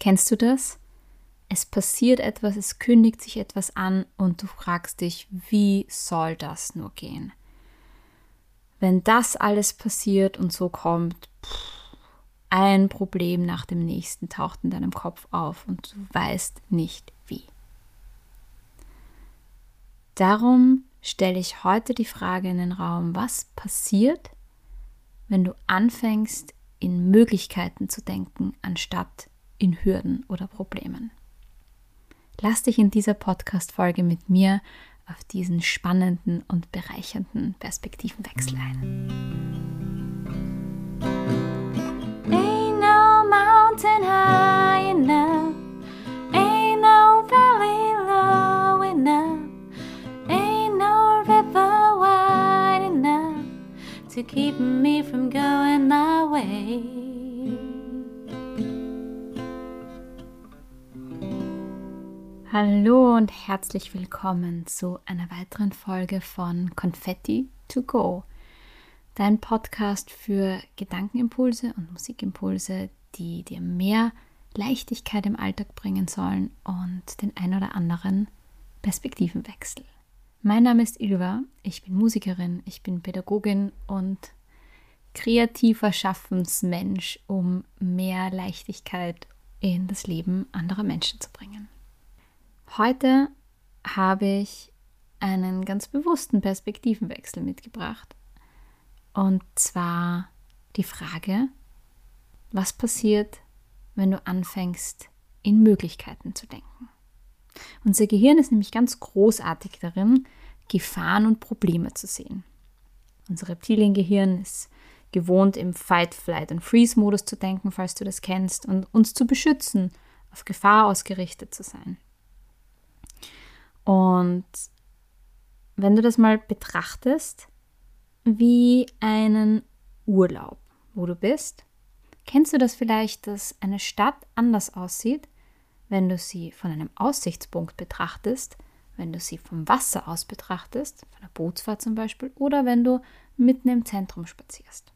Kennst du das? Es passiert etwas, es kündigt sich etwas an und du fragst dich, wie soll das nur gehen? Wenn das alles passiert und so kommt, ein Problem nach dem nächsten taucht in deinem Kopf auf und du weißt nicht wie. Darum stelle ich heute die Frage in den Raum, was passiert, wenn du anfängst, in Möglichkeiten zu denken, anstatt in Hürden oder Problemen. Lass dich in dieser Podcast-Folge mit mir auf diesen spannenden und bereichernden Perspektivenwechsel ein. Ain't no mountain high enough, ain't no valley low enough, ain't no river wide enough to keep me from going my way. Hallo und herzlich willkommen zu einer weiteren Folge von Confetti to Go, dein Podcast für Gedankenimpulse und Musikimpulse, die dir mehr Leichtigkeit im Alltag bringen sollen und den ein oder anderen Perspektivenwechsel. Mein Name ist Ilva, ich bin Musikerin, ich bin Pädagogin und kreativer Schaffensmensch, um mehr Leichtigkeit in das Leben anderer Menschen zu bringen. Heute habe ich einen ganz bewussten Perspektivenwechsel mitgebracht. Und zwar die Frage, was passiert, wenn du anfängst, in Möglichkeiten zu denken. Unser Gehirn ist nämlich ganz großartig darin, Gefahren und Probleme zu sehen. Unser Reptiliengehirn ist gewohnt, im Fight, Flight und Freeze-Modus zu denken, falls du das kennst, und uns zu beschützen, auf Gefahr ausgerichtet zu sein. Und wenn du das mal betrachtest, wie einen Urlaub, wo du bist, kennst du das vielleicht, dass eine Stadt anders aussieht, wenn du sie von einem Aussichtspunkt betrachtest, wenn du sie vom Wasser aus betrachtest, von der Bootsfahrt zum Beispiel, oder wenn du mitten im Zentrum spazierst.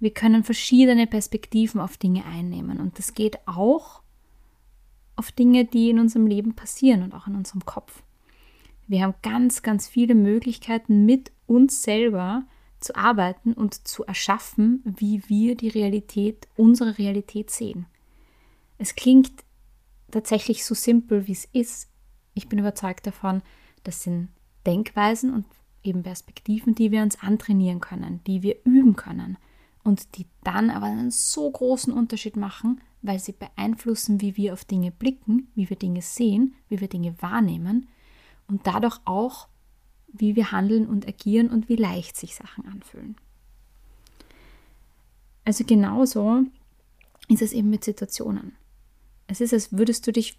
Wir können verschiedene Perspektiven auf Dinge einnehmen und das geht auch auf Dinge, die in unserem Leben passieren und auch in unserem Kopf. Wir haben ganz, ganz viele Möglichkeiten, mit uns selber zu arbeiten und zu erschaffen, wie wir die Realität, unsere Realität sehen. Es klingt tatsächlich so simpel, wie es ist. Ich bin überzeugt davon, das sind Denkweisen und eben Perspektiven, die wir uns antrainieren können, die wir üben können und die dann aber einen so großen Unterschied machen, weil sie beeinflussen, wie wir auf Dinge blicken, wie wir Dinge sehen, wie wir Dinge wahrnehmen und dadurch auch, wie wir handeln und agieren und wie leicht sich Sachen anfühlen. Also genauso ist es eben mit Situationen. Es ist, als würdest du dich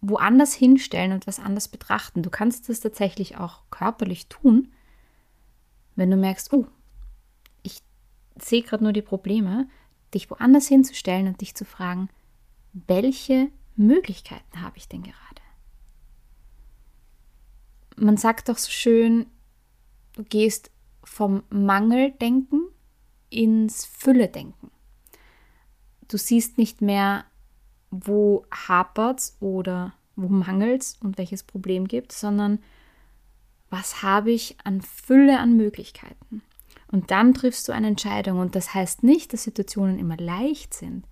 woanders hinstellen und was anders betrachten. Du kannst das tatsächlich auch körperlich tun, wenn du merkst, oh, ich sehe gerade nur die Probleme, dich woanders hinzustellen und dich zu fragen, welche Möglichkeiten habe ich denn gerade? Man sagt doch so schön, du gehst vom Mangeldenken ins Fülle-Denken. Du siehst nicht mehr, wo hapert's oder wo mangelt's und welches Problem gibt, sondern was habe ich an Fülle an Möglichkeiten? Und dann triffst du eine Entscheidung. Und das heißt nicht, dass Situationen immer leicht sind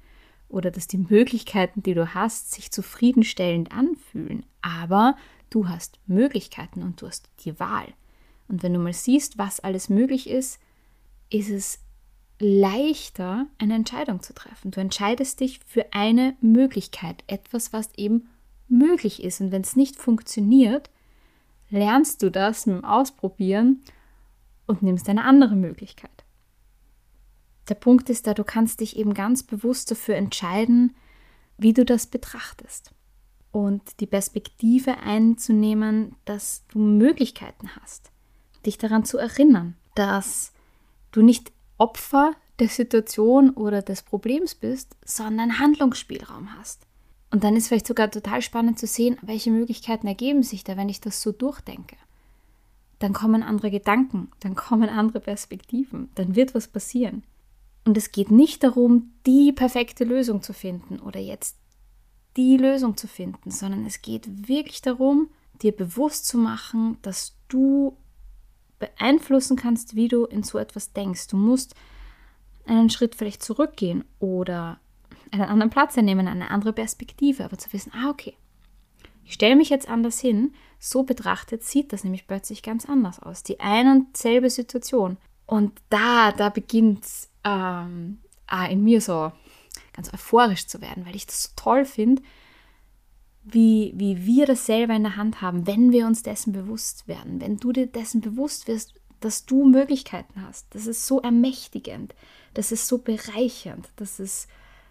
oder dass die Möglichkeiten, die du hast, sich zufriedenstellend anfühlen. Aber du hast Möglichkeiten und du hast die Wahl. Und wenn du mal siehst, was alles möglich ist, ist es leichter, eine Entscheidung zu treffen. Du entscheidest dich für eine Möglichkeit, etwas, was eben möglich ist. Und wenn es nicht funktioniert, lernst du das mit dem Ausprobieren und nimmst eine andere Möglichkeit. Der Punkt ist da, du kannst dich eben ganz bewusst dafür entscheiden, wie du das betrachtest und die Perspektive einzunehmen, dass du Möglichkeiten hast, dich daran zu erinnern, dass du nicht Opfer der Situation oder des Problems bist, sondern Handlungsspielraum hast. Und dann ist vielleicht sogar total spannend zu sehen, welche Möglichkeiten ergeben sich da, wenn ich das so durchdenke dann kommen andere Gedanken, dann kommen andere Perspektiven, dann wird was passieren. Und es geht nicht darum, die perfekte Lösung zu finden oder jetzt die Lösung zu finden, sondern es geht wirklich darum, dir bewusst zu machen, dass du beeinflussen kannst, wie du in so etwas denkst. Du musst einen Schritt vielleicht zurückgehen oder einen anderen Platz einnehmen, eine andere Perspektive, aber zu wissen, ah, okay, ich stelle mich jetzt anders hin, so betrachtet sieht das nämlich plötzlich ganz anders aus. Die eine und selbe Situation. Und da, da beginnt ähm, ah, in mir so ganz euphorisch zu werden, weil ich das so toll finde, wie, wie wir das selber in der Hand haben, wenn wir uns dessen bewusst werden, wenn du dir dessen bewusst wirst, dass du Möglichkeiten hast. Das ist so ermächtigend, das ist so bereichernd, das ist,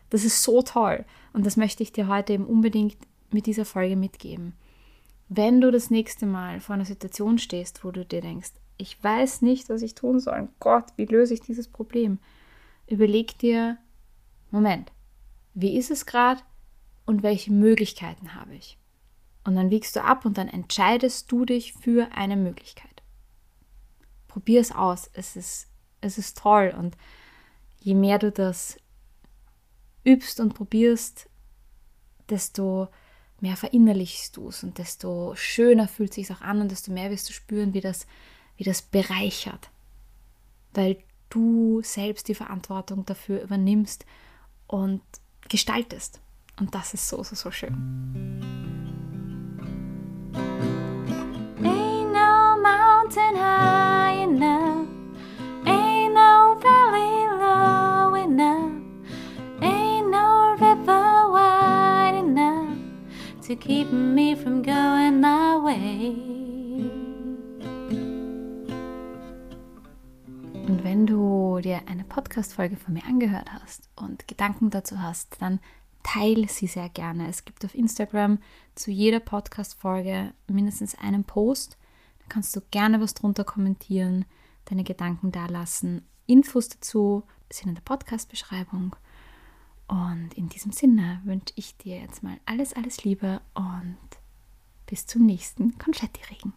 das ist so toll. Und das möchte ich dir heute eben unbedingt mit dieser Folge mitgeben. Wenn du das nächste Mal vor einer Situation stehst, wo du dir denkst, ich weiß nicht, was ich tun soll, Gott, wie löse ich dieses Problem? Überleg dir, Moment, wie ist es gerade und welche Möglichkeiten habe ich? Und dann wiegst du ab und dann entscheidest du dich für eine Möglichkeit. Probier es aus. Es ist, es ist toll. Und je mehr du das übst und probierst, desto mehr verinnerlichst du es und desto schöner fühlt es sich auch an und desto mehr wirst du spüren, wie das, wie das bereichert. Weil du selbst die Verantwortung dafür übernimmst und gestaltest. Und das ist so, so, so schön. To keep me from going my way. Und wenn du dir eine Podcast-Folge von mir angehört hast und Gedanken dazu hast, dann teile sie sehr gerne. Es gibt auf Instagram zu jeder Podcast-Folge mindestens einen Post. Da kannst du gerne was drunter kommentieren, deine Gedanken da lassen. Infos dazu sind in der Podcast-Beschreibung. Und in diesem Sinne wünsche ich dir jetzt mal alles, alles Liebe und bis zum nächsten Konfetti-Regen.